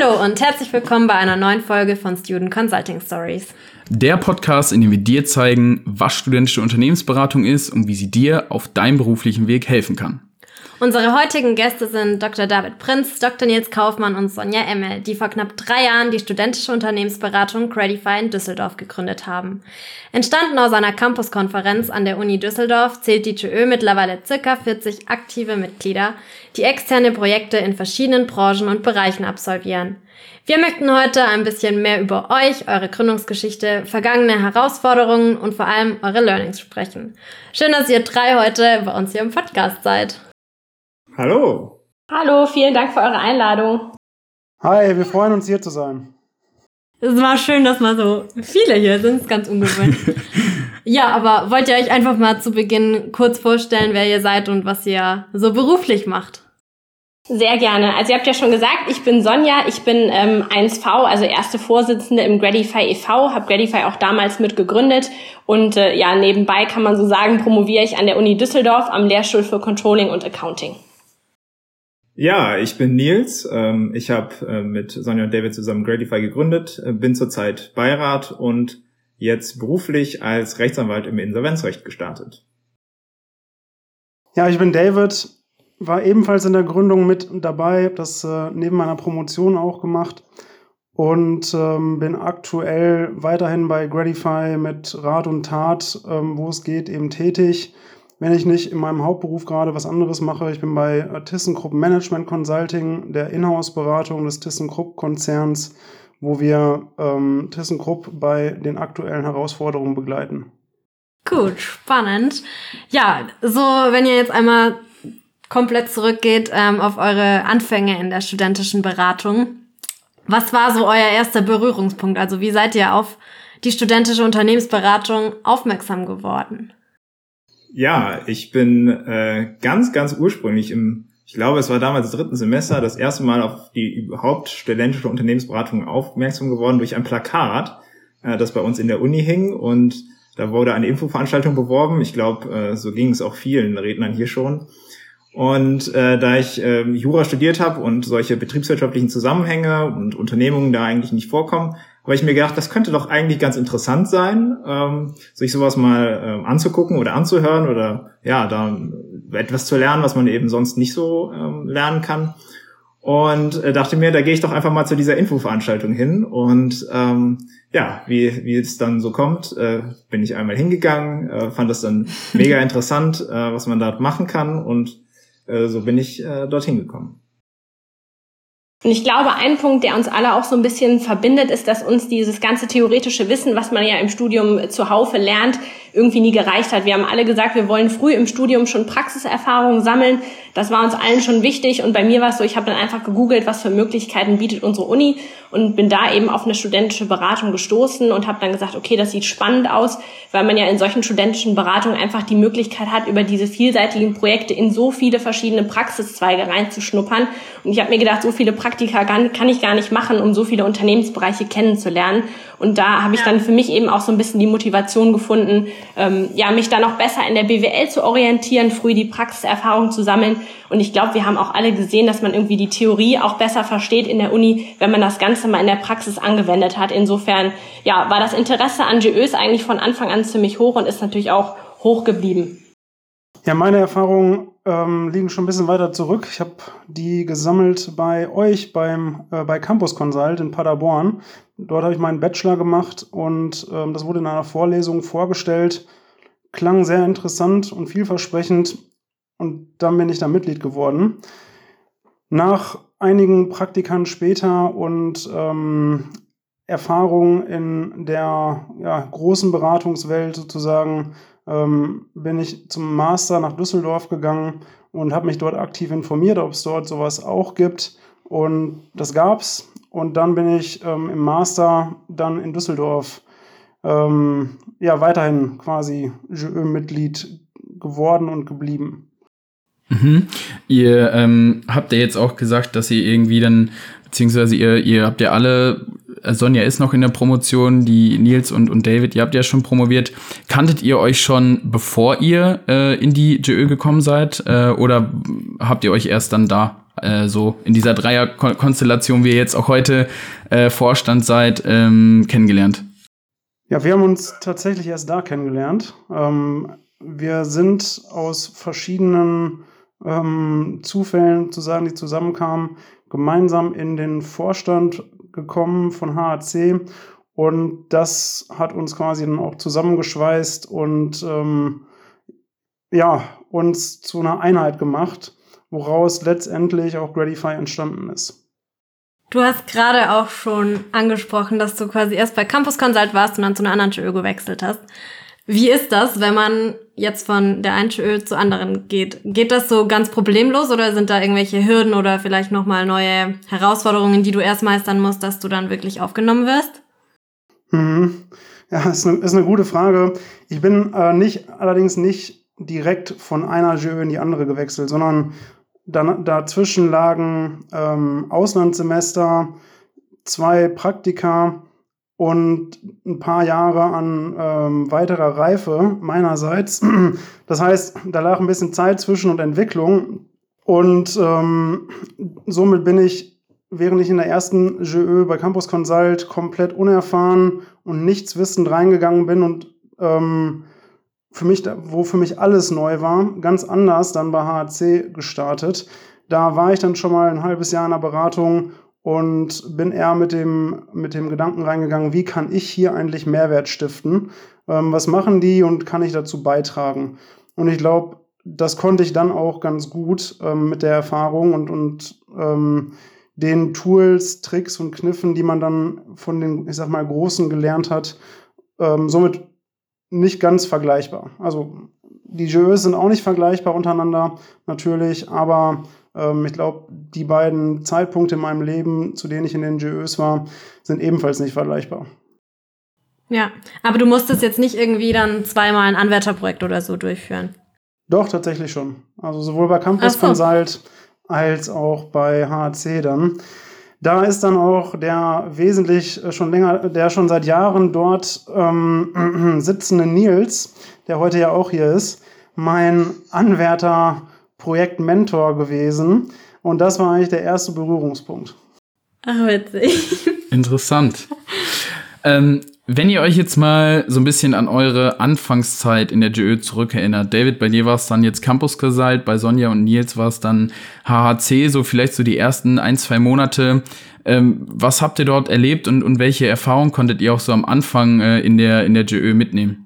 Hallo und herzlich willkommen bei einer neuen Folge von Student Consulting Stories. Der Podcast, in dem wir dir zeigen, was studentische Unternehmensberatung ist und wie sie dir auf deinem beruflichen Weg helfen kann. Unsere heutigen Gäste sind Dr. David Prinz, Dr. Nils Kaufmann und Sonja Emmel, die vor knapp drei Jahren die studentische Unternehmensberatung Credify in Düsseldorf gegründet haben. Entstanden aus einer Campuskonferenz an der Uni Düsseldorf zählt die TÖ mittlerweile circa 40 aktive Mitglieder, die externe Projekte in verschiedenen Branchen und Bereichen absolvieren. Wir möchten heute ein bisschen mehr über euch, eure Gründungsgeschichte, vergangene Herausforderungen und vor allem eure Learnings sprechen. Schön, dass ihr drei heute bei uns hier im Podcast seid. Hallo. Hallo, vielen Dank für eure Einladung. Hi, wir freuen uns hier zu sein. Es war schön, dass mal so viele hier sind, das ist ganz ungewöhnlich. ja, aber wollt ihr euch einfach mal zu Beginn kurz vorstellen, wer ihr seid und was ihr so beruflich macht? Sehr gerne. Also ihr habt ja schon gesagt, ich bin Sonja, ich bin ähm, 1V, also erste Vorsitzende im Gradify e.V., habe Gradify auch damals mitgegründet und äh, ja, nebenbei kann man so sagen, promoviere ich an der Uni Düsseldorf am Lehrstuhl für Controlling und Accounting. Ja, ich bin Nils. Ähm, ich habe äh, mit Sonja und David zusammen Gradify gegründet, äh, bin zurzeit Beirat und jetzt beruflich als Rechtsanwalt im Insolvenzrecht gestartet. Ja, ich bin David, war ebenfalls in der Gründung mit dabei, habe das äh, neben meiner Promotion auch gemacht und ähm, bin aktuell weiterhin bei Gradify mit Rat und Tat, ähm, wo es geht, eben tätig wenn ich nicht in meinem Hauptberuf gerade was anderes mache. Ich bin bei ThyssenKrupp Management Consulting, der Inhouse-Beratung des ThyssenKrupp-Konzerns, wo wir ähm, ThyssenKrupp bei den aktuellen Herausforderungen begleiten. Gut, spannend. Ja, so wenn ihr jetzt einmal komplett zurückgeht ähm, auf eure Anfänge in der studentischen Beratung. Was war so euer erster Berührungspunkt? Also wie seid ihr auf die studentische Unternehmensberatung aufmerksam geworden? Ja, ich bin äh, ganz, ganz ursprünglich im, ich glaube, es war damals dritten Semester, das erste Mal auf die überhaupt studentische Unternehmensberatung aufmerksam geworden durch ein Plakat, äh, das bei uns in der Uni hing und da wurde eine Infoveranstaltung beworben. Ich glaube, äh, so ging es auch vielen Rednern hier schon. Und äh, da ich äh, Jura studiert habe und solche betriebswirtschaftlichen Zusammenhänge und Unternehmungen da eigentlich nicht vorkommen, habe ich mir gedacht, das könnte doch eigentlich ganz interessant sein, ähm, sich sowas mal ähm, anzugucken oder anzuhören oder ja, da etwas zu lernen, was man eben sonst nicht so ähm, lernen kann. Und äh, dachte mir, da gehe ich doch einfach mal zu dieser Infoveranstaltung hin. Und ähm, ja, wie, wie es dann so kommt, äh, bin ich einmal hingegangen, äh, fand das dann mega interessant, äh, was man dort machen kann. Und äh, so bin ich äh, dorthin gekommen. Und ich glaube, ein Punkt, der uns alle auch so ein bisschen verbindet, ist, dass uns dieses ganze theoretische Wissen, was man ja im Studium zuhaufe lernt, irgendwie nie gereicht hat. Wir haben alle gesagt, wir wollen früh im Studium schon Praxiserfahrungen sammeln. Das war uns allen schon wichtig. Und bei mir war es so, ich habe dann einfach gegoogelt, was für Möglichkeiten bietet unsere Uni und bin da eben auf eine studentische Beratung gestoßen und habe dann gesagt, okay, das sieht spannend aus, weil man ja in solchen studentischen Beratungen einfach die Möglichkeit hat, über diese vielseitigen Projekte in so viele verschiedene Praxiszweige reinzuschnuppern. Und ich habe mir gedacht, so viele Praktika kann ich gar nicht machen, um so viele Unternehmensbereiche kennenzulernen. Und da habe ich dann für mich eben auch so ein bisschen die Motivation gefunden, ähm, ja, mich da noch besser in der BWL zu orientieren, früh die Praxiserfahrung zu sammeln. Und ich glaube, wir haben auch alle gesehen, dass man irgendwie die Theorie auch besser versteht in der Uni, wenn man das Ganze mal in der Praxis angewendet hat. Insofern, ja, war das Interesse an GÖs eigentlich von Anfang an ziemlich hoch und ist natürlich auch hoch geblieben. Ja, meine Erfahrungen ähm, liegen schon ein bisschen weiter zurück. Ich habe die gesammelt bei euch beim äh, bei Campus Consult in Paderborn. Dort habe ich meinen Bachelor gemacht und ähm, das wurde in einer Vorlesung vorgestellt. Klang sehr interessant und vielversprechend und dann bin ich da Mitglied geworden. Nach einigen Praktikern später und ähm, Erfahrung in der ja, großen Beratungswelt sozusagen ähm, bin ich zum Master nach Düsseldorf gegangen und habe mich dort aktiv informiert, ob es dort sowas auch gibt. Und das gab's. Und dann bin ich ähm, im Master dann in Düsseldorf ähm, ja weiterhin quasi GÖ-Mitglied geworden und geblieben. Mhm. Ihr ähm, habt ja jetzt auch gesagt, dass ihr irgendwie dann, beziehungsweise ihr, ihr habt ja alle Sonja ist noch in der Promotion, die Nils und, und David, ihr habt ja schon promoviert. Kanntet ihr euch schon, bevor ihr äh, in die GÖ gekommen seid? Äh, oder habt ihr euch erst dann da äh, so in dieser Dreierkonstellation, wie ihr jetzt auch heute äh, Vorstand seid, ähm, kennengelernt? Ja, wir haben uns tatsächlich erst da kennengelernt. Ähm, wir sind aus verschiedenen ähm, Zufällen zu sagen, die zusammenkamen, gemeinsam in den Vorstand gekommen von HAC und das hat uns quasi dann auch zusammengeschweißt und ähm, ja, uns zu einer Einheit gemacht, woraus letztendlich auch Gradify entstanden ist. Du hast gerade auch schon angesprochen, dass du quasi erst bei Campus Consult warst und dann zu einer anderen TÜ gewechselt hast. Wie ist das, wenn man jetzt von der einen TÜ zur anderen geht? Geht das so ganz problemlos oder sind da irgendwelche Hürden oder vielleicht nochmal neue Herausforderungen, die du erst meistern musst, dass du dann wirklich aufgenommen wirst? Mhm. Ja, ist eine, ist eine gute Frage. Ich bin äh, nicht, allerdings nicht direkt von einer JÖ in die andere gewechselt, sondern dann, dazwischen lagen ähm, Auslandssemester, zwei Praktika und ein paar Jahre an ähm, weiterer Reife meinerseits. Das heißt, da lag ein bisschen Zeit zwischen und Entwicklung. Und ähm, somit bin ich, während ich in der ersten JÖ bei Campus Consult komplett unerfahren und nichts wissend reingegangen bin und ähm, für mich, wo für mich alles neu war, ganz anders dann bei HAC gestartet. Da war ich dann schon mal ein halbes Jahr in der Beratung und bin eher mit dem, mit dem Gedanken reingegangen, wie kann ich hier eigentlich Mehrwert stiften? Ähm, was machen die und kann ich dazu beitragen? Und ich glaube, das konnte ich dann auch ganz gut ähm, mit der Erfahrung und, und ähm, den Tools, Tricks und Kniffen, die man dann von den, ich sag mal, Großen gelernt hat. Ähm, somit nicht ganz vergleichbar. Also die Jeux sind auch nicht vergleichbar untereinander, natürlich, aber ich glaube, die beiden Zeitpunkte in meinem Leben, zu denen ich in den Jeux war, sind ebenfalls nicht vergleichbar. Ja, aber du musstest jetzt nicht irgendwie dann zweimal ein Anwärterprojekt oder so durchführen. Doch, tatsächlich schon. Also sowohl bei Campus so. Consult als auch bei HAC dann. Da ist dann auch der wesentlich äh, schon länger, der schon seit Jahren dort ähm, sitzende Nils, der heute ja auch hier ist, mein Anwärter Projektmentor gewesen. Und das war eigentlich der erste Berührungspunkt. Ach, witzig. Interessant. ähm, wenn ihr euch jetzt mal so ein bisschen an eure Anfangszeit in der GÖ zurückerinnert, David, bei dir war es dann jetzt Campus Consult, bei Sonja und Nils war es dann HHC, so vielleicht so die ersten ein, zwei Monate. Ähm, was habt ihr dort erlebt und, und welche Erfahrungen konntet ihr auch so am Anfang äh, in der, in der GÖ mitnehmen?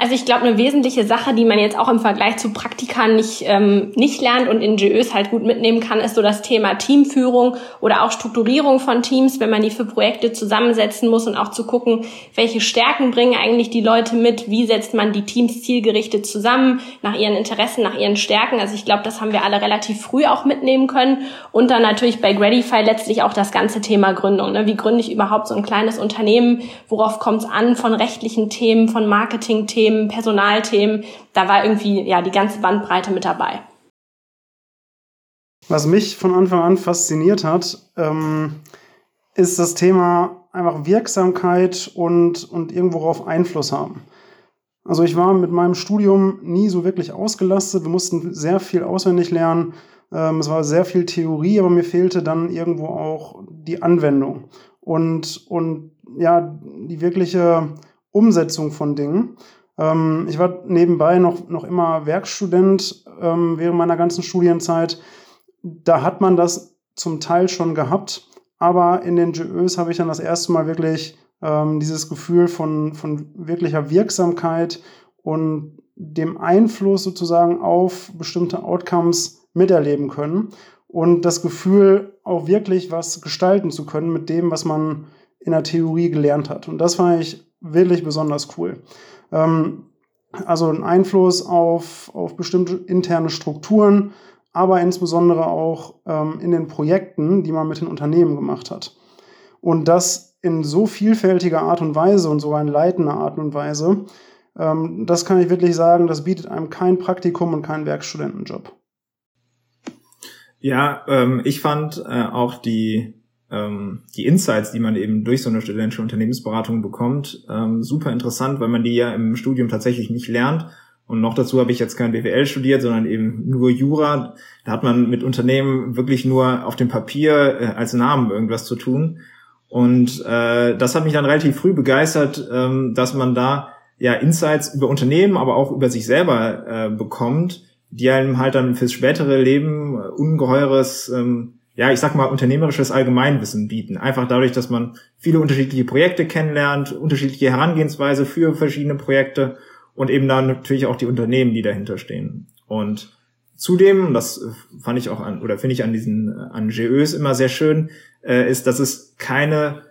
Also ich glaube, eine wesentliche Sache, die man jetzt auch im Vergleich zu Praktika nicht, ähm, nicht lernt und in GÖs halt gut mitnehmen kann, ist so das Thema Teamführung oder auch Strukturierung von Teams, wenn man die für Projekte zusammensetzen muss und auch zu gucken, welche Stärken bringen eigentlich die Leute mit, wie setzt man die Teams zielgerichtet zusammen, nach ihren Interessen, nach ihren Stärken. Also ich glaube, das haben wir alle relativ früh auch mitnehmen können. Und dann natürlich bei Gradify letztlich auch das ganze Thema Gründung. Ne? Wie gründe ich überhaupt so ein kleines Unternehmen? Worauf kommt es an von rechtlichen Themen, von Marketing-Themen? Themen, Personalthemen. Da war irgendwie ja die ganze Bandbreite mit dabei. Was mich von Anfang an fasziniert hat, ähm, ist das Thema einfach Wirksamkeit und, und irgendworauf Einfluss haben. Also ich war mit meinem Studium nie so wirklich ausgelastet. Wir mussten sehr viel auswendig lernen. Ähm, es war sehr viel Theorie, aber mir fehlte dann irgendwo auch die Anwendung und, und ja, die wirkliche Umsetzung von Dingen. Ähm, ich war nebenbei noch, noch immer Werkstudent ähm, während meiner ganzen Studienzeit. Da hat man das zum Teil schon gehabt, aber in den GÖs habe ich dann das erste Mal wirklich ähm, dieses Gefühl von, von wirklicher Wirksamkeit und dem Einfluss sozusagen auf bestimmte Outcomes miterleben können und das Gefühl, auch wirklich was gestalten zu können mit dem, was man in der Theorie gelernt hat. Und das fand ich wirklich besonders cool. Ähm, also ein Einfluss auf, auf bestimmte interne Strukturen, aber insbesondere auch ähm, in den Projekten, die man mit den Unternehmen gemacht hat. Und das in so vielfältiger Art und Weise und sogar in leitender Art und Weise, ähm, das kann ich wirklich sagen, das bietet einem kein Praktikum und keinen Werkstudentenjob. Ja, ähm, ich fand äh, auch die ähm, die Insights, die man eben durch so eine studentische Unternehmensberatung bekommt, ähm, super interessant, weil man die ja im Studium tatsächlich nicht lernt Und noch dazu habe ich jetzt kein BWL studiert, sondern eben nur Jura. Da hat man mit Unternehmen wirklich nur auf dem Papier äh, als Namen irgendwas zu tun. Und äh, das hat mich dann relativ früh begeistert, ähm, dass man da ja Insights über Unternehmen, aber auch über sich selber äh, bekommt, die einem halt dann fürs spätere Leben äh, ungeheures, ähm, ja, ich sag mal, unternehmerisches Allgemeinwissen bieten. Einfach dadurch, dass man viele unterschiedliche Projekte kennenlernt, unterschiedliche Herangehensweise für verschiedene Projekte und eben dann natürlich auch die Unternehmen, die dahinter stehen. Und zudem, das fand ich auch an, oder finde ich an diesen, an GÖs immer sehr schön, äh, ist, dass es keine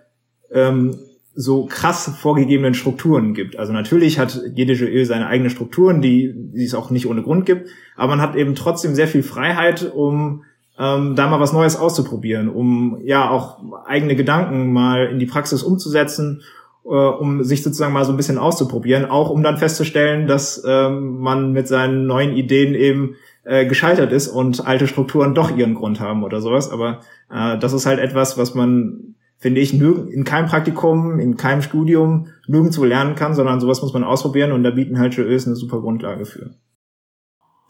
ähm, so krass vorgegebenen Strukturen gibt. Also natürlich hat jede GÖ seine eigenen Strukturen, die, die es auch nicht ohne Grund gibt, aber man hat eben trotzdem sehr viel Freiheit, um ähm, da mal was Neues auszuprobieren, um ja auch eigene Gedanken mal in die Praxis umzusetzen äh, um sich sozusagen mal so ein bisschen auszuprobieren, auch um dann festzustellen, dass ähm, man mit seinen neuen Ideen eben äh, gescheitert ist und alte Strukturen doch ihren Grund haben oder sowas. Aber äh, das ist halt etwas, was man, finde ich, in keinem Praktikum, in keinem Studium nirgendwo lernen kann, sondern sowas muss man ausprobieren und da bieten halt JÖs eine super Grundlage für.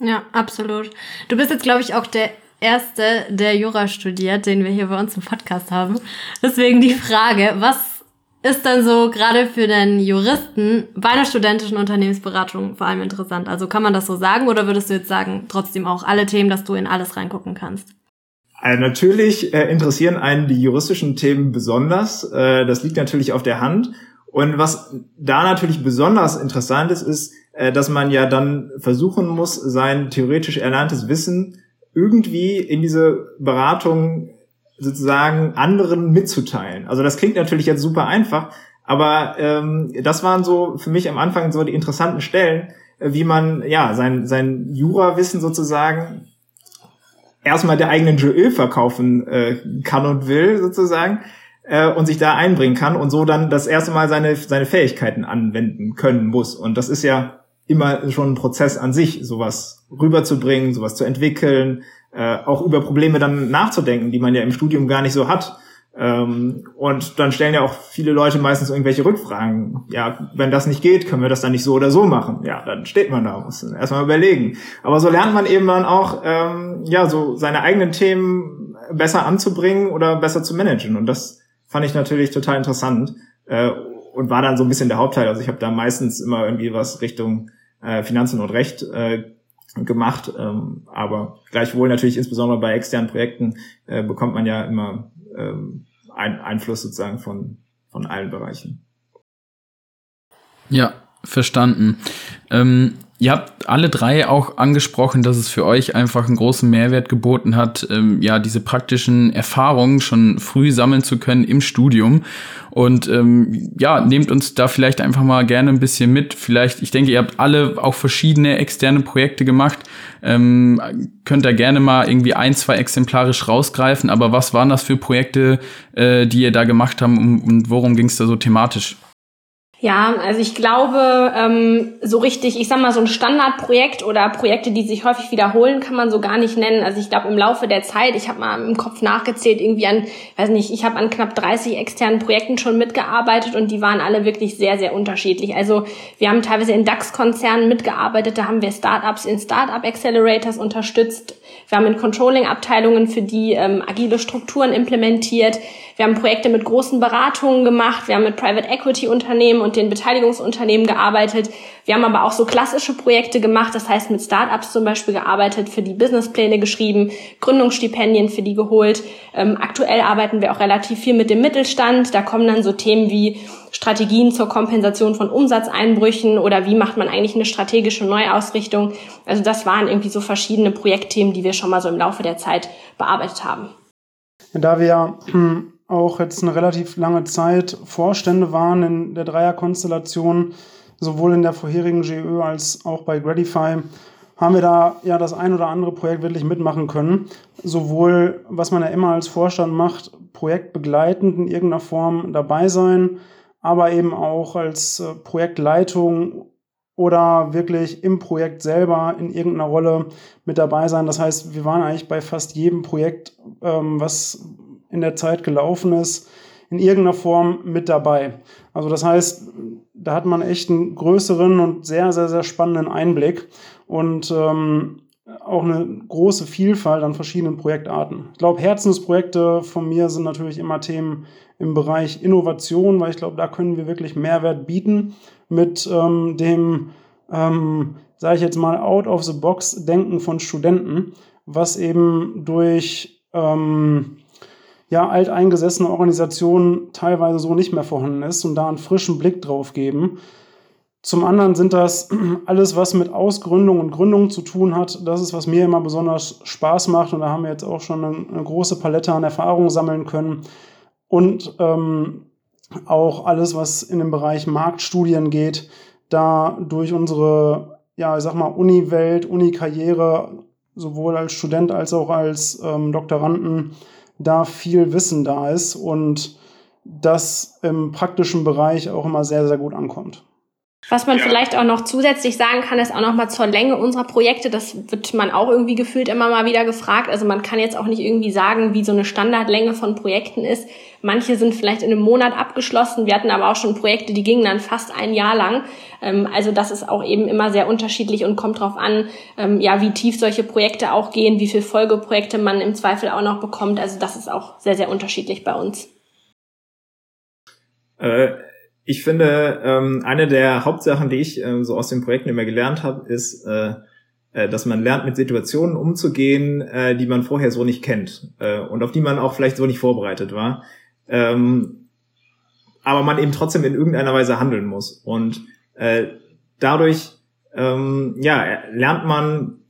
Ja, absolut. Du bist jetzt, glaube ich, auch der erste, der Jura studiert, den wir hier bei uns im Podcast haben. Deswegen die Frage, was ist dann so gerade für den Juristen bei einer studentischen Unternehmensberatung vor allem interessant? Also kann man das so sagen oder würdest du jetzt sagen, trotzdem auch alle Themen, dass du in alles reingucken kannst? Also natürlich äh, interessieren einen die juristischen Themen besonders. Äh, das liegt natürlich auf der Hand. Und was da natürlich besonders interessant ist, ist, äh, dass man ja dann versuchen muss, sein theoretisch erlerntes Wissen irgendwie in diese Beratung sozusagen anderen mitzuteilen. Also das klingt natürlich jetzt super einfach, aber ähm, das waren so für mich am Anfang so die interessanten Stellen, äh, wie man ja sein sein Jurawissen sozusagen erstmal der eigenen JÖ verkaufen äh, kann und will sozusagen äh, und sich da einbringen kann und so dann das erste Mal seine seine Fähigkeiten anwenden können muss und das ist ja immer schon ein Prozess an sich, sowas rüberzubringen, sowas zu entwickeln, äh, auch über Probleme dann nachzudenken, die man ja im Studium gar nicht so hat. Ähm, und dann stellen ja auch viele Leute meistens irgendwelche Rückfragen. Ja, wenn das nicht geht, können wir das dann nicht so oder so machen. Ja, dann steht man da, muss erstmal überlegen. Aber so lernt man eben dann auch, ähm, ja, so seine eigenen Themen besser anzubringen oder besser zu managen. Und das fand ich natürlich total interessant äh, und war dann so ein bisschen der Hauptteil. Also ich habe da meistens immer irgendwie was Richtung äh, Finanzen und Recht äh, gemacht. Ähm, aber gleichwohl natürlich insbesondere bei externen Projekten äh, bekommt man ja immer ähm, ein, Einfluss sozusagen von, von allen Bereichen. Ja, verstanden. Ähm, Ihr habt alle drei auch angesprochen, dass es für euch einfach einen großen Mehrwert geboten hat, ähm, ja, diese praktischen Erfahrungen schon früh sammeln zu können im Studium. Und ähm, ja, nehmt uns da vielleicht einfach mal gerne ein bisschen mit. Vielleicht, ich denke, ihr habt alle auch verschiedene externe Projekte gemacht. Ähm, könnt da gerne mal irgendwie ein, zwei exemplarisch rausgreifen. Aber was waren das für Projekte, äh, die ihr da gemacht habt und, und worum ging es da so thematisch? Ja, also ich glaube, ähm, so richtig, ich sag mal, so ein Standardprojekt oder Projekte, die sich häufig wiederholen, kann man so gar nicht nennen. Also ich glaube, im Laufe der Zeit, ich habe mal im Kopf nachgezählt, irgendwie an, weiß nicht, ich habe an knapp 30 externen Projekten schon mitgearbeitet und die waren alle wirklich sehr, sehr unterschiedlich. Also wir haben teilweise in DAX-Konzernen mitgearbeitet, da haben wir Startups in Startup Accelerators unterstützt. Wir haben in Controlling-Abteilungen für die ähm, agile Strukturen implementiert. Wir haben Projekte mit großen Beratungen gemacht. Wir haben mit Private Equity Unternehmen und den Beteiligungsunternehmen gearbeitet. Wir haben aber auch so klassische Projekte gemacht. Das heißt, mit Startups zum Beispiel gearbeitet, für die Businesspläne geschrieben, Gründungsstipendien für die geholt. Ähm, aktuell arbeiten wir auch relativ viel mit dem Mittelstand. Da kommen dann so Themen wie Strategien zur Kompensation von Umsatzeinbrüchen oder wie macht man eigentlich eine strategische Neuausrichtung. Also das waren irgendwie so verschiedene Projektthemen, die wir schon mal so im Laufe der Zeit bearbeitet haben. Da wir hm, auch jetzt eine relativ lange Zeit Vorstände waren in der Dreierkonstellation, sowohl in der vorherigen GÖ als auch bei Gradify, haben wir da ja das ein oder andere Projekt wirklich mitmachen können. Sowohl, was man ja immer als Vorstand macht, projektbegleitend in irgendeiner Form dabei sein, aber eben auch als äh, Projektleitung oder wirklich im Projekt selber in irgendeiner Rolle mit dabei sein. Das heißt, wir waren eigentlich bei fast jedem Projekt, ähm, was in der Zeit gelaufen ist, in irgendeiner Form mit dabei. Also das heißt, da hat man echt einen größeren und sehr, sehr, sehr spannenden Einblick und ähm, auch eine große Vielfalt an verschiedenen Projektarten. Ich glaube, Herzensprojekte von mir sind natürlich immer Themen im Bereich Innovation, weil ich glaube, da können wir wirklich Mehrwert bieten mit ähm, dem, ähm, sage ich jetzt mal, out-of-the-box-Denken von Studenten, was eben durch ähm, ja, alteingesessene Organisationen teilweise so nicht mehr vorhanden ist und da einen frischen Blick drauf geben. Zum anderen sind das alles, was mit Ausgründung und Gründung zu tun hat. Das ist, was mir immer besonders Spaß macht. Und da haben wir jetzt auch schon eine, eine große Palette an Erfahrungen sammeln können. Und ähm, auch alles, was in den Bereich Marktstudien geht, da durch unsere, ja, ich sag mal, Uni-Welt, Uni-Karriere, sowohl als Student als auch als ähm, Doktoranden, da viel Wissen da ist und das im praktischen Bereich auch immer sehr, sehr gut ankommt. Was man ja. vielleicht auch noch zusätzlich sagen kann, ist auch noch mal zur Länge unserer Projekte. Das wird man auch irgendwie gefühlt immer mal wieder gefragt. Also man kann jetzt auch nicht irgendwie sagen, wie so eine Standardlänge von Projekten ist. Manche sind vielleicht in einem Monat abgeschlossen. Wir hatten aber auch schon Projekte, die gingen dann fast ein Jahr lang. Ähm, also das ist auch eben immer sehr unterschiedlich und kommt darauf an, ähm, ja, wie tief solche Projekte auch gehen, wie viel Folgeprojekte man im Zweifel auch noch bekommt. Also das ist auch sehr, sehr unterschiedlich bei uns. Äh ich finde, ähm, eine der Hauptsachen, die ich ähm, so aus den Projekten immer gelernt habe, ist, äh, äh, dass man lernt, mit Situationen umzugehen, äh, die man vorher so nicht kennt äh, und auf die man auch vielleicht so nicht vorbereitet war. Ähm, aber man eben trotzdem in irgendeiner Weise handeln muss. Und äh, dadurch ähm, ja, lernt man,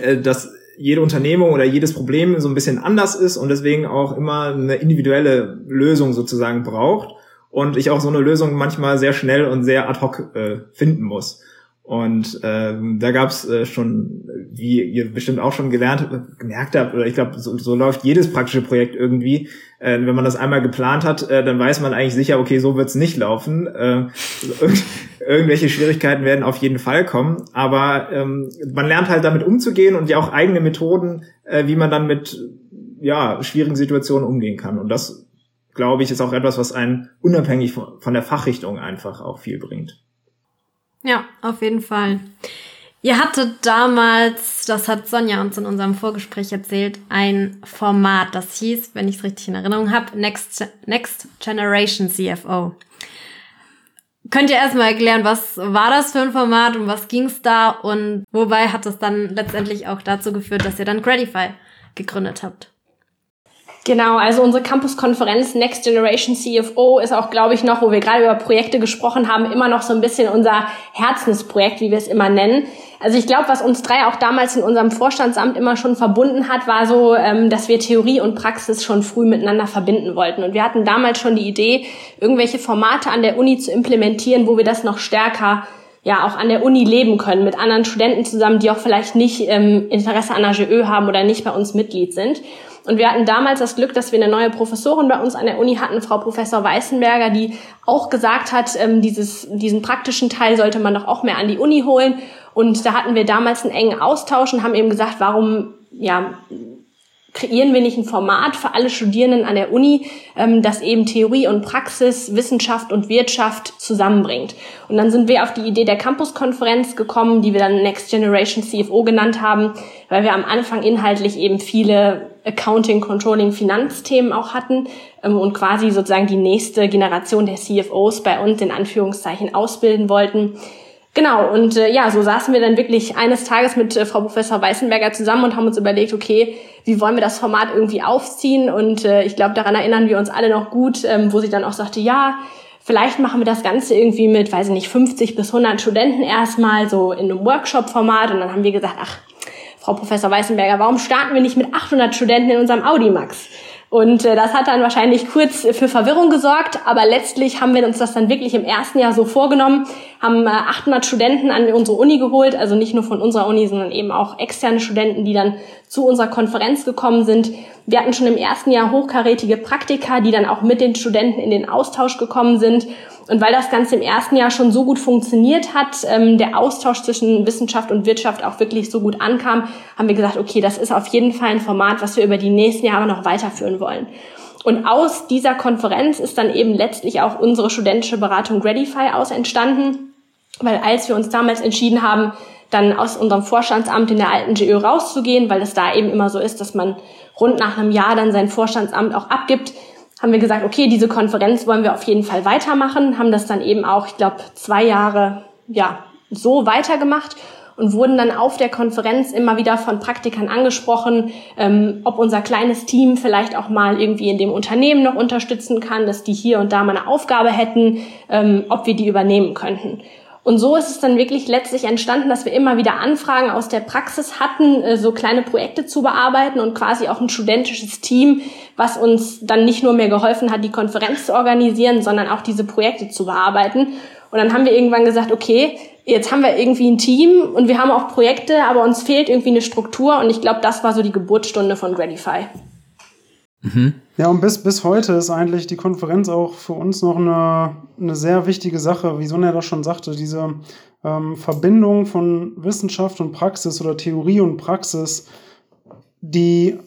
äh, dass jede Unternehmung oder jedes Problem so ein bisschen anders ist und deswegen auch immer eine individuelle Lösung sozusagen braucht und ich auch so eine Lösung manchmal sehr schnell und sehr ad hoc äh, finden muss. Und ähm, da gab's äh, schon, wie ihr bestimmt auch schon gelernt, gemerkt habt, oder ich glaube, so, so läuft jedes praktische Projekt irgendwie. Äh, wenn man das einmal geplant hat, äh, dann weiß man eigentlich sicher, okay, so wird's nicht laufen. Äh, irg irgendwelche Schwierigkeiten werden auf jeden Fall kommen. Aber ähm, man lernt halt damit umzugehen und ja auch eigene Methoden, äh, wie man dann mit ja, schwierigen Situationen umgehen kann. Und das glaube ich, ist auch etwas, was einen unabhängig von, der Fachrichtung einfach auch viel bringt. Ja, auf jeden Fall. Ihr hattet damals, das hat Sonja uns in unserem Vorgespräch erzählt, ein Format, das hieß, wenn ich es richtig in Erinnerung habe, Next, Next Generation CFO. Könnt ihr erstmal erklären, was war das für ein Format und was ging es da und wobei hat es dann letztendlich auch dazu geführt, dass ihr dann Credify gegründet habt? Genau, also unsere Campus-Konferenz Next Generation CFO ist auch, glaube ich, noch, wo wir gerade über Projekte gesprochen haben, immer noch so ein bisschen unser Herzensprojekt, wie wir es immer nennen. Also ich glaube, was uns drei auch damals in unserem Vorstandsamt immer schon verbunden hat, war so, ähm, dass wir Theorie und Praxis schon früh miteinander verbinden wollten. Und wir hatten damals schon die Idee, irgendwelche Formate an der Uni zu implementieren, wo wir das noch stärker ja auch an der Uni leben können, mit anderen Studenten zusammen, die auch vielleicht nicht ähm, Interesse an AGÖ haben oder nicht bei uns Mitglied sind. Und wir hatten damals das Glück, dass wir eine neue Professorin bei uns an der Uni hatten, Frau Professor Weißenberger, die auch gesagt hat, ähm, dieses, diesen praktischen Teil sollte man doch auch mehr an die Uni holen. Und da hatten wir damals einen engen Austausch und haben eben gesagt, warum ja, kreieren wir nicht ein Format für alle Studierenden an der Uni, ähm, das eben Theorie und Praxis, Wissenschaft und Wirtschaft zusammenbringt. Und dann sind wir auf die Idee der Campus-Konferenz gekommen, die wir dann Next Generation CFO genannt haben, weil wir am Anfang inhaltlich eben viele Accounting, Controlling, Finanzthemen auch hatten ähm, und quasi sozusagen die nächste Generation der CFOs bei uns in Anführungszeichen ausbilden wollten. Genau, und äh, ja, so saßen wir dann wirklich eines Tages mit äh, Frau Professor Weißenberger zusammen und haben uns überlegt, okay, wie wollen wir das Format irgendwie aufziehen? Und äh, ich glaube, daran erinnern wir uns alle noch gut, ähm, wo sie dann auch sagte, ja, vielleicht machen wir das Ganze irgendwie mit, weiß ich nicht, 50 bis 100 Studenten erstmal so in einem Workshop-Format. Und dann haben wir gesagt, ach, Frau Professor Weißenberger, warum starten wir nicht mit 800 Studenten in unserem Audimax? Und äh, das hat dann wahrscheinlich kurz für Verwirrung gesorgt, aber letztlich haben wir uns das dann wirklich im ersten Jahr so vorgenommen, haben äh, 800 Studenten an unsere Uni geholt, also nicht nur von unserer Uni, sondern eben auch externe Studenten, die dann zu unserer Konferenz gekommen sind. Wir hatten schon im ersten Jahr hochkarätige Praktika, die dann auch mit den Studenten in den Austausch gekommen sind und weil das Ganze im ersten Jahr schon so gut funktioniert hat, ähm, der Austausch zwischen Wissenschaft und Wirtschaft auch wirklich so gut ankam, haben wir gesagt, okay, das ist auf jeden Fall ein Format, was wir über die nächsten Jahre noch weiterführen wollen. Und aus dieser Konferenz ist dann eben letztlich auch unsere studentische Beratung Gradify aus entstanden, weil als wir uns damals entschieden haben, dann aus unserem Vorstandsamt in der alten GÖ rauszugehen, weil es da eben immer so ist, dass man rund nach einem Jahr dann sein Vorstandsamt auch abgibt, haben wir gesagt, okay, diese Konferenz wollen wir auf jeden Fall weitermachen, haben das dann eben auch, ich glaube, zwei Jahre ja so weitergemacht und wurden dann auf der Konferenz immer wieder von Praktikern angesprochen, ähm, ob unser kleines Team vielleicht auch mal irgendwie in dem Unternehmen noch unterstützen kann, dass die hier und da mal eine Aufgabe hätten, ähm, ob wir die übernehmen könnten. Und so ist es dann wirklich letztlich entstanden, dass wir immer wieder Anfragen aus der Praxis hatten, äh, so kleine Projekte zu bearbeiten und quasi auch ein studentisches Team, was uns dann nicht nur mehr geholfen hat, die Konferenz zu organisieren, sondern auch diese Projekte zu bearbeiten. Und dann haben wir irgendwann gesagt, okay, jetzt haben wir irgendwie ein Team und wir haben auch Projekte, aber uns fehlt irgendwie eine Struktur und ich glaube, das war so die Geburtsstunde von Gradify. Mhm. Ja, und bis, bis heute ist eigentlich die Konferenz auch für uns noch eine, eine sehr wichtige Sache, wie Sonja das schon sagte, diese ähm, Verbindung von Wissenschaft und Praxis oder Theorie und Praxis, die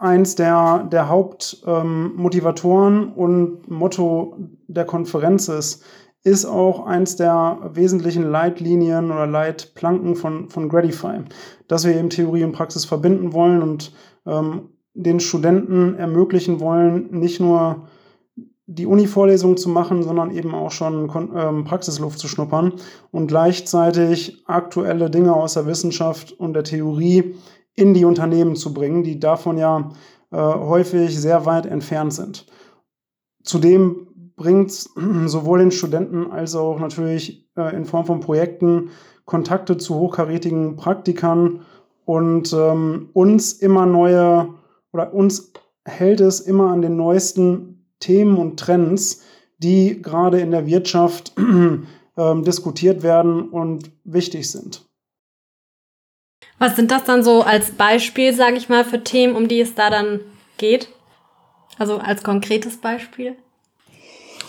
eins der, der Hauptmotivatoren ähm, und Motto der Konferenz ist, ist auch eins der wesentlichen Leitlinien oder Leitplanken von, von Gradify, dass wir eben Theorie und Praxis verbinden wollen und ähm, den Studenten ermöglichen wollen, nicht nur die Uni-Vorlesung zu machen, sondern eben auch schon ähm, Praxisluft zu schnuppern und gleichzeitig aktuelle Dinge aus der Wissenschaft und der Theorie in die Unternehmen zu bringen, die davon ja äh, häufig sehr weit entfernt sind. Zudem bringt sowohl den Studenten als auch natürlich äh, in Form von Projekten Kontakte zu hochkarätigen Praktikern und ähm, uns immer neue oder uns hält es immer an den neuesten Themen und Trends, die gerade in der Wirtschaft äh, diskutiert werden und wichtig sind. Was sind das dann so als Beispiel, sage ich mal, für Themen, um die es da dann geht? Also als konkretes Beispiel?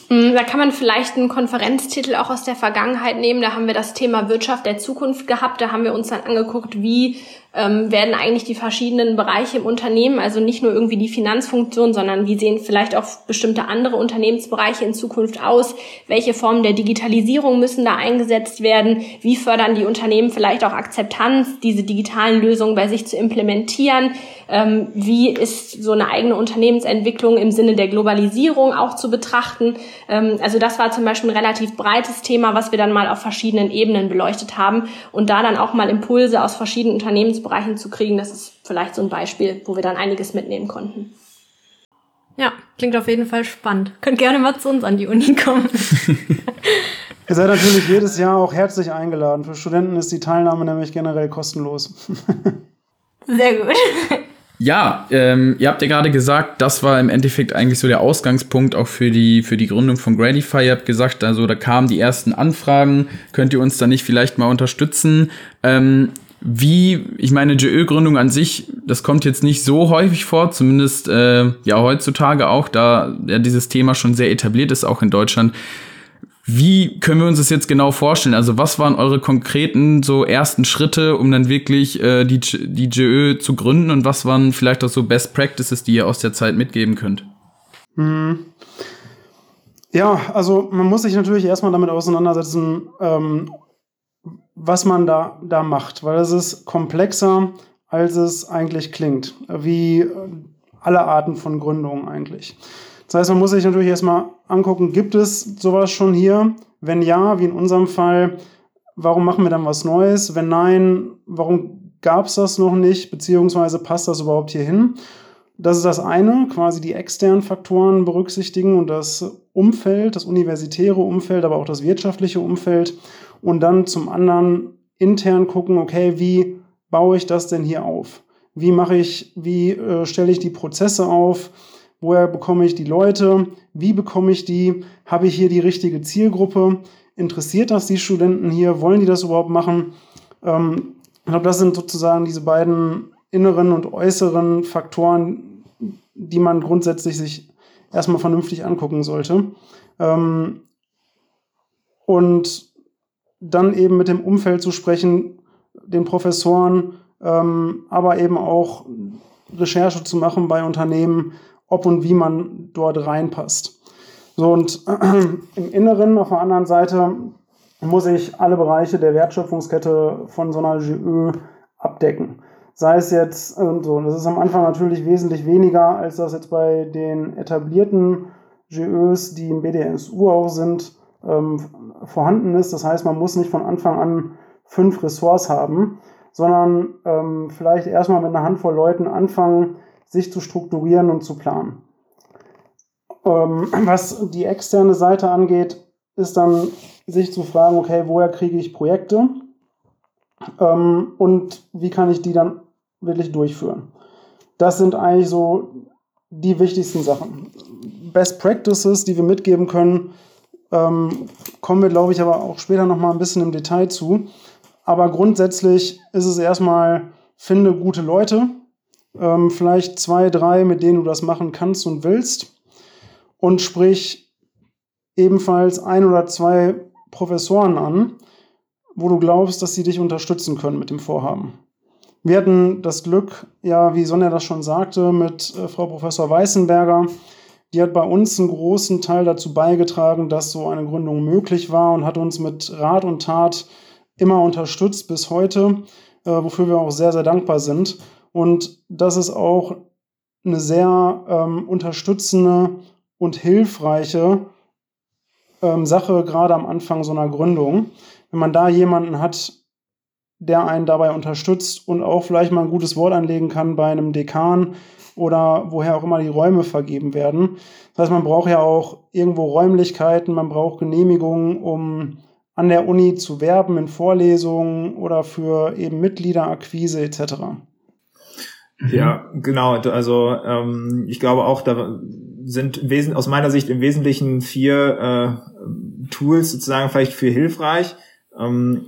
Mm, da kann man vielleicht einen Konferenztitel auch aus der Vergangenheit nehmen. Da haben wir das Thema Wirtschaft der Zukunft gehabt. Da haben wir uns dann angeguckt, wie ähm, werden eigentlich die verschiedenen Bereiche im Unternehmen, also nicht nur irgendwie die Finanzfunktion, sondern wie sehen vielleicht auch bestimmte andere Unternehmensbereiche in Zukunft aus? Welche Formen der Digitalisierung müssen da eingesetzt werden? Wie fördern die Unternehmen vielleicht auch Akzeptanz, diese digitalen Lösungen bei sich zu implementieren? Ähm, wie ist so eine eigene Unternehmensentwicklung im Sinne der Globalisierung auch zu betrachten? Ähm, also das war zum Beispiel ein relativ breites Thema, was wir dann mal auf verschiedenen Ebenen beleuchtet haben und da dann auch mal Impulse aus verschiedenen Unternehmens Lebensbereichen zu kriegen. Das ist vielleicht so ein Beispiel, wo wir dann einiges mitnehmen konnten. Ja, klingt auf jeden Fall spannend. Könnt gerne mal zu uns an die Uni kommen. Ihr seid natürlich jedes Jahr auch herzlich eingeladen. Für Studenten ist die Teilnahme nämlich generell kostenlos. Sehr gut. Ja, ähm, ihr habt ja gerade gesagt, das war im Endeffekt eigentlich so der Ausgangspunkt auch für die, für die Gründung von Gradify. Ihr habt gesagt, also da kamen die ersten Anfragen. Könnt ihr uns da nicht vielleicht mal unterstützen? Ähm, wie, ich meine, GÖ-Gründung an sich, das kommt jetzt nicht so häufig vor, zumindest äh, ja heutzutage auch, da ja, dieses Thema schon sehr etabliert ist, auch in Deutschland. Wie können wir uns das jetzt genau vorstellen? Also was waren eure konkreten so ersten Schritte, um dann wirklich äh, die, die GÖ zu gründen und was waren vielleicht auch so Best Practices, die ihr aus der Zeit mitgeben könnt? Hm. Ja, also man muss sich natürlich erstmal damit auseinandersetzen, ähm, was man da, da macht, weil es ist komplexer, als es eigentlich klingt, wie alle Arten von Gründungen eigentlich. Das heißt, man muss sich natürlich erstmal angucken, gibt es sowas schon hier? Wenn ja, wie in unserem Fall, warum machen wir dann was Neues? Wenn nein, warum gab es das noch nicht? Beziehungsweise passt das überhaupt hier hin? Das ist das eine, quasi die externen Faktoren berücksichtigen und das Umfeld, das universitäre Umfeld, aber auch das wirtschaftliche Umfeld und dann zum anderen intern gucken, okay, wie baue ich das denn hier auf? Wie mache ich, wie äh, stelle ich die Prozesse auf? Woher bekomme ich die Leute? Wie bekomme ich die? Habe ich hier die richtige Zielgruppe? Interessiert das die Studenten hier? Wollen die das überhaupt machen? Ähm, ich glaube, das sind sozusagen diese beiden inneren und äußeren Faktoren, die man grundsätzlich sich erstmal vernünftig angucken sollte. Ähm, und dann eben mit dem Umfeld zu sprechen, den Professoren, ähm, aber eben auch Recherche zu machen bei Unternehmen, ob und wie man dort reinpasst. So und im Inneren auf der anderen Seite muss ich alle Bereiche der Wertschöpfungskette von so einer GÖ abdecken. Sei es jetzt äh, so, das ist am Anfang natürlich wesentlich weniger, als das jetzt bei den etablierten GÖs, die im BDSU auch sind, ähm, vorhanden ist. Das heißt, man muss nicht von Anfang an fünf Ressorts haben, sondern ähm, vielleicht erstmal mit einer Handvoll Leuten anfangen, sich zu strukturieren und zu planen. Ähm, was die externe Seite angeht, ist dann sich zu fragen, okay, woher kriege ich Projekte ähm, und wie kann ich die dann wirklich durchführen. Das sind eigentlich so die wichtigsten Sachen. Best Practices, die wir mitgeben können, ähm, kommen wir, glaube ich, aber auch später noch mal ein bisschen im Detail zu. Aber grundsätzlich ist es erstmal, finde gute Leute, ähm, vielleicht zwei, drei, mit denen du das machen kannst und willst. Und sprich ebenfalls ein oder zwei Professoren an, wo du glaubst, dass sie dich unterstützen können mit dem Vorhaben. Wir hatten das Glück, ja, wie Sonja das schon sagte, mit äh, Frau Professor Weißenberger, die hat bei uns einen großen Teil dazu beigetragen, dass so eine Gründung möglich war und hat uns mit Rat und Tat immer unterstützt bis heute, äh, wofür wir auch sehr, sehr dankbar sind. Und das ist auch eine sehr ähm, unterstützende und hilfreiche ähm, Sache, gerade am Anfang so einer Gründung. Wenn man da jemanden hat, der einen dabei unterstützt und auch vielleicht mal ein gutes Wort anlegen kann bei einem Dekan, oder woher auch immer die Räume vergeben werden. Das heißt, man braucht ja auch irgendwo Räumlichkeiten, man braucht Genehmigungen, um an der Uni zu werben in Vorlesungen oder für eben Mitgliederakquise etc. Ja, genau. Also ähm, ich glaube auch, da sind aus meiner Sicht im Wesentlichen vier äh, Tools sozusagen vielleicht für hilfreich. Ähm,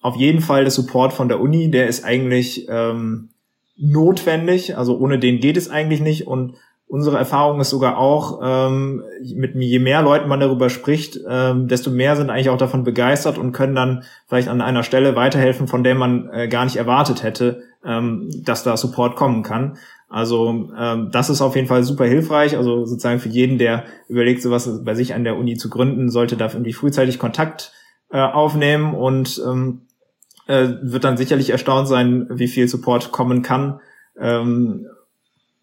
auf jeden Fall der Support von der Uni, der ist eigentlich ähm, notwendig. Also ohne den geht es eigentlich nicht. Und unsere Erfahrung ist sogar auch, ähm, mit je mehr Leuten man darüber spricht, ähm, desto mehr sind eigentlich auch davon begeistert und können dann vielleicht an einer Stelle weiterhelfen, von der man äh, gar nicht erwartet hätte, ähm, dass da Support kommen kann. Also ähm, das ist auf jeden Fall super hilfreich. Also sozusagen für jeden, der überlegt, sowas bei sich an der Uni zu gründen, sollte da irgendwie frühzeitig Kontakt äh, aufnehmen und ähm, äh, wird dann sicherlich erstaunt sein, wie viel Support kommen kann ähm,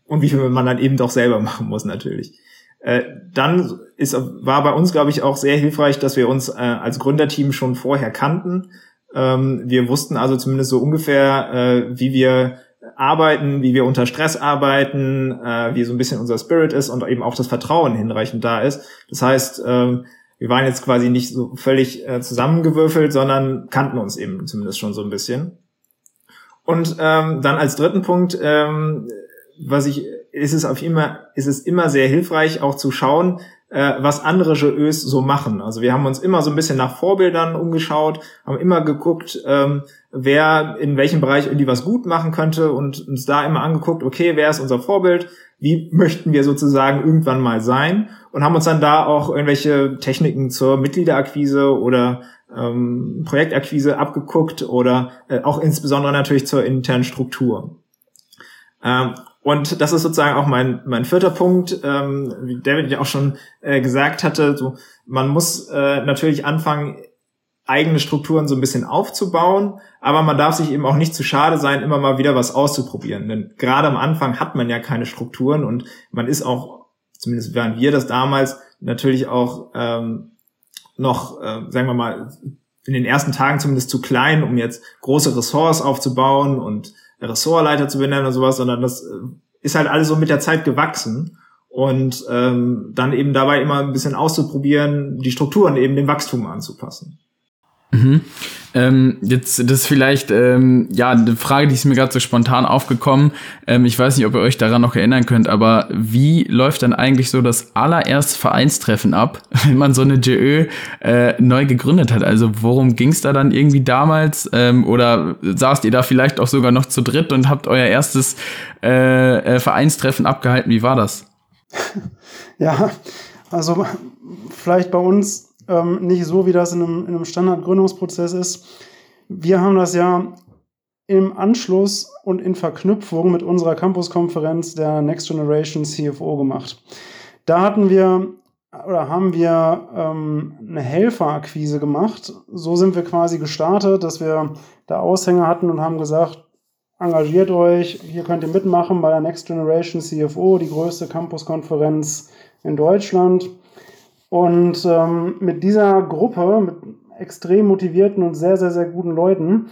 und wie viel man dann eben doch selber machen muss natürlich. Äh, dann ist, war bei uns, glaube ich, auch sehr hilfreich, dass wir uns äh, als Gründerteam schon vorher kannten. Ähm, wir wussten also zumindest so ungefähr, äh, wie wir arbeiten, wie wir unter Stress arbeiten, äh, wie so ein bisschen unser Spirit ist und eben auch das Vertrauen hinreichend da ist. Das heißt, ähm, wir waren jetzt quasi nicht so völlig äh, zusammengewürfelt, sondern kannten uns eben zumindest schon so ein bisschen. Und ähm, dann als dritten Punkt, ähm, was ich, ist es auf immer, ist es immer sehr hilfreich, auch zu schauen, äh, was andere GEs so machen. Also wir haben uns immer so ein bisschen nach Vorbildern umgeschaut, haben immer geguckt, ähm, wer in welchem Bereich irgendwie was gut machen könnte und uns da immer angeguckt, okay, wer ist unser Vorbild, wie möchten wir sozusagen irgendwann mal sein und haben uns dann da auch irgendwelche Techniken zur Mitgliederakquise oder ähm, Projektakquise abgeguckt oder äh, auch insbesondere natürlich zur internen Struktur. Ähm, und das ist sozusagen auch mein, mein vierter Punkt, ähm, wie David ja auch schon äh, gesagt hatte, so, man muss äh, natürlich anfangen, eigene Strukturen so ein bisschen aufzubauen, aber man darf sich eben auch nicht zu schade sein, immer mal wieder was auszuprobieren. Denn gerade am Anfang hat man ja keine Strukturen und man ist auch, zumindest wären wir das damals, natürlich auch ähm, noch, äh, sagen wir mal, in den ersten Tagen zumindest zu klein, um jetzt große Ressorts aufzubauen und Ressortleiter zu benennen und sowas, sondern das äh, ist halt alles so mit der Zeit gewachsen und ähm, dann eben dabei immer ein bisschen auszuprobieren, die Strukturen eben dem Wachstum anzupassen. Mhm. Ähm, jetzt das ist vielleicht ähm, ja eine Frage, die ist mir gerade so spontan aufgekommen. Ähm, ich weiß nicht, ob ihr euch daran noch erinnern könnt, aber wie läuft dann eigentlich so das allererste Vereinstreffen ab, wenn man so eine GÖ äh, neu gegründet hat? Also worum ging es da dann irgendwie damals? Ähm, oder saßt ihr da vielleicht auch sogar noch zu dritt und habt euer erstes äh, äh, Vereinstreffen abgehalten? Wie war das? Ja, also vielleicht bei uns ähm, nicht so, wie das in einem, in einem Standardgründungsprozess ist. Wir haben das ja im Anschluss und in Verknüpfung mit unserer Campus-Konferenz der Next Generation CFO gemacht. Da hatten wir oder haben wir ähm, eine Helferakquise gemacht. So sind wir quasi gestartet, dass wir da Aushänge hatten und haben gesagt, engagiert euch, hier könnt ihr mitmachen bei der Next Generation CFO, die größte Campus-Konferenz in Deutschland. Und ähm, mit dieser Gruppe, mit extrem motivierten und sehr, sehr, sehr guten Leuten,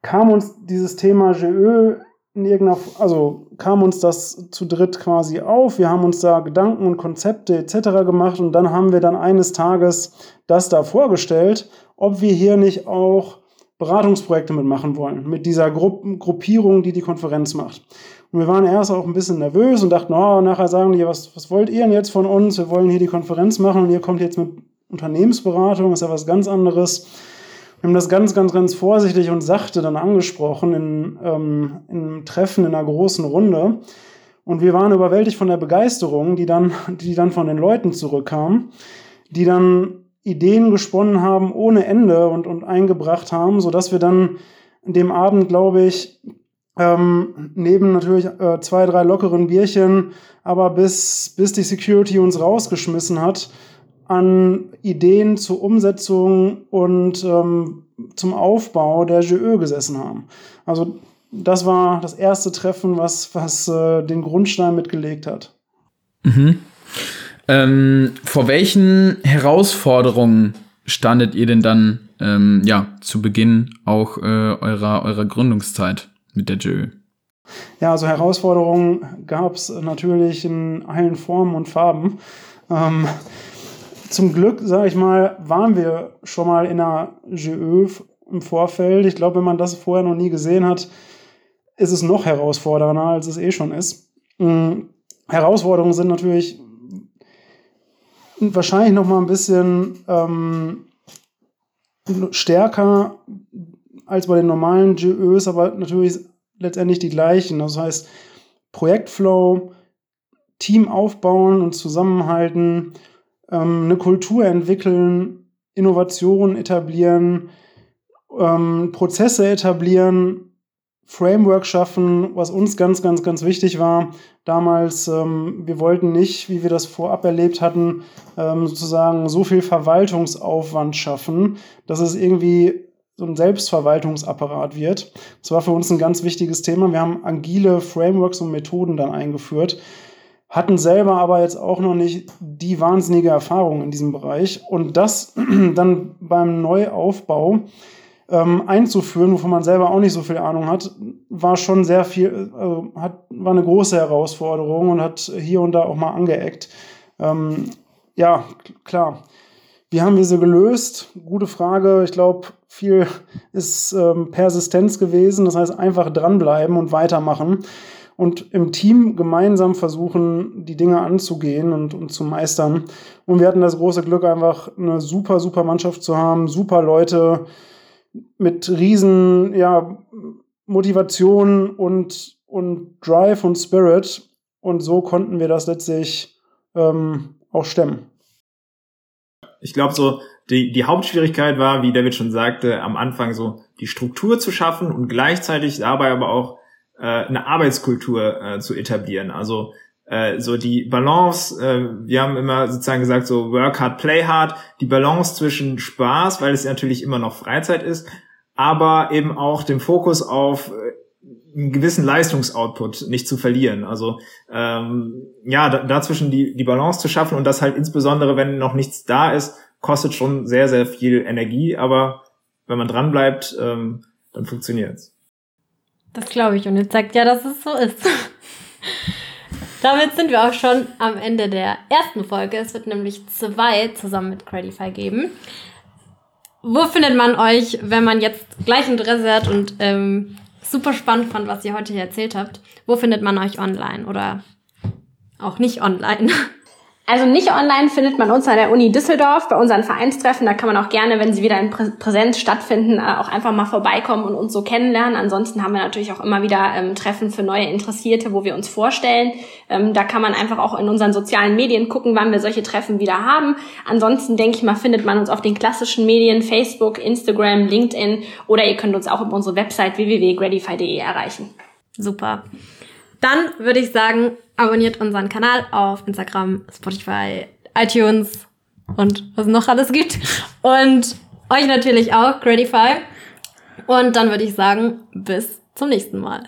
kam uns dieses Thema GÖ in irgendeiner, also kam uns das zu dritt quasi auf. Wir haben uns da Gedanken und Konzepte etc. gemacht und dann haben wir dann eines Tages das da vorgestellt, ob wir hier nicht auch Beratungsprojekte mitmachen wollen, mit dieser Gru Gruppierung, die die Konferenz macht. Und wir waren erst auch ein bisschen nervös und dachten, oh, nachher sagen die, was, was wollt ihr denn jetzt von uns? Wir wollen hier die Konferenz machen und ihr kommt jetzt mit Unternehmensberatung, ist ja was ganz anderes. Wir haben das ganz, ganz, ganz vorsichtig und sachte dann angesprochen in, ähm, in einem Treffen in einer großen Runde. Und wir waren überwältigt von der Begeisterung, die dann, die dann von den Leuten zurückkam, die dann Ideen gesponnen haben ohne Ende und, und eingebracht haben, sodass wir dann an dem Abend, glaube ich, ähm, neben natürlich äh, zwei, drei lockeren Bierchen, aber bis, bis die Security uns rausgeschmissen hat, an Ideen zur Umsetzung und ähm, zum Aufbau der GÖ gesessen haben. Also das war das erste Treffen, was, was äh, den Grundstein mitgelegt hat. Mhm. Ähm, vor welchen Herausforderungen standet ihr denn dann ähm, ja, zu Beginn auch äh, eurer, eurer Gründungszeit mit der JÖ? Ja, also Herausforderungen gab es natürlich in allen Formen und Farben. Ähm, zum Glück, sage ich mal, waren wir schon mal in einer GÖ im Vorfeld. Ich glaube, wenn man das vorher noch nie gesehen hat, ist es noch herausfordernder, als es eh schon ist. Mhm. Herausforderungen sind natürlich wahrscheinlich noch mal ein bisschen ähm, stärker als bei den normalen GÖs, aber natürlich letztendlich die gleichen. Das heißt, Projektflow, Team aufbauen und zusammenhalten, ähm, eine Kultur entwickeln, Innovationen etablieren, ähm, Prozesse etablieren, Framework schaffen, was uns ganz, ganz, ganz wichtig war. Damals, ähm, wir wollten nicht, wie wir das vorab erlebt hatten, ähm, sozusagen so viel Verwaltungsaufwand schaffen, dass es irgendwie so ein Selbstverwaltungsapparat wird. Das war für uns ein ganz wichtiges Thema. Wir haben agile Frameworks und Methoden dann eingeführt, hatten selber aber jetzt auch noch nicht die wahnsinnige Erfahrung in diesem Bereich. Und das dann beim Neuaufbau ähm, einzuführen, wovon man selber auch nicht so viel Ahnung hat, war schon sehr viel, äh, hat, war eine große Herausforderung und hat hier und da auch mal angeeckt. Ähm, ja, klar. Wie haben wir sie gelöst? Gute Frage. Ich glaube, viel ist ähm, Persistenz gewesen. Das heißt, einfach dranbleiben und weitermachen und im Team gemeinsam versuchen, die Dinge anzugehen und, und zu meistern. Und wir hatten das große Glück, einfach eine super, super Mannschaft zu haben, super Leute, mit riesen ja, Motivation und, und Drive und Spirit. Und so konnten wir das letztlich ähm, auch stemmen. Ich glaube, so die, die Hauptschwierigkeit war, wie David schon sagte, am Anfang so die Struktur zu schaffen und gleichzeitig dabei aber auch äh, eine Arbeitskultur äh, zu etablieren. Also äh, so die Balance, äh, wir haben immer sozusagen gesagt, so work hard, play hard, die Balance zwischen Spaß, weil es natürlich immer noch Freizeit ist, aber eben auch dem Fokus auf äh, einen gewissen Leistungsoutput nicht zu verlieren. Also ähm, ja, dazwischen die, die Balance zu schaffen und das halt insbesondere, wenn noch nichts da ist, kostet schon sehr, sehr viel Energie, aber wenn man dran ähm, dann funktioniert's. Das glaube ich und jetzt sagt ja, dass es so ist. Damit sind wir auch schon am Ende der ersten Folge. Es wird nämlich zwei zusammen mit Credify geben. Wo findet man euch, wenn man jetzt gleich Interesse hat und ähm, super spannend fand, was ihr heute hier erzählt habt? Wo findet man euch online oder auch nicht online? Also nicht online findet man uns an der Uni Düsseldorf bei unseren Vereinstreffen. Da kann man auch gerne, wenn sie wieder in Präsenz stattfinden, äh, auch einfach mal vorbeikommen und uns so kennenlernen. Ansonsten haben wir natürlich auch immer wieder ähm, Treffen für neue Interessierte, wo wir uns vorstellen. Ähm, da kann man einfach auch in unseren sozialen Medien gucken, wann wir solche Treffen wieder haben. Ansonsten denke ich mal, findet man uns auf den klassischen Medien Facebook, Instagram, LinkedIn oder ihr könnt uns auch auf unsere Website www.gradify.de erreichen. Super. Dann würde ich sagen, abonniert unseren Kanal auf Instagram, Spotify, iTunes und was noch alles gibt. Und euch natürlich auch, Gradify. Und dann würde ich sagen, bis zum nächsten Mal.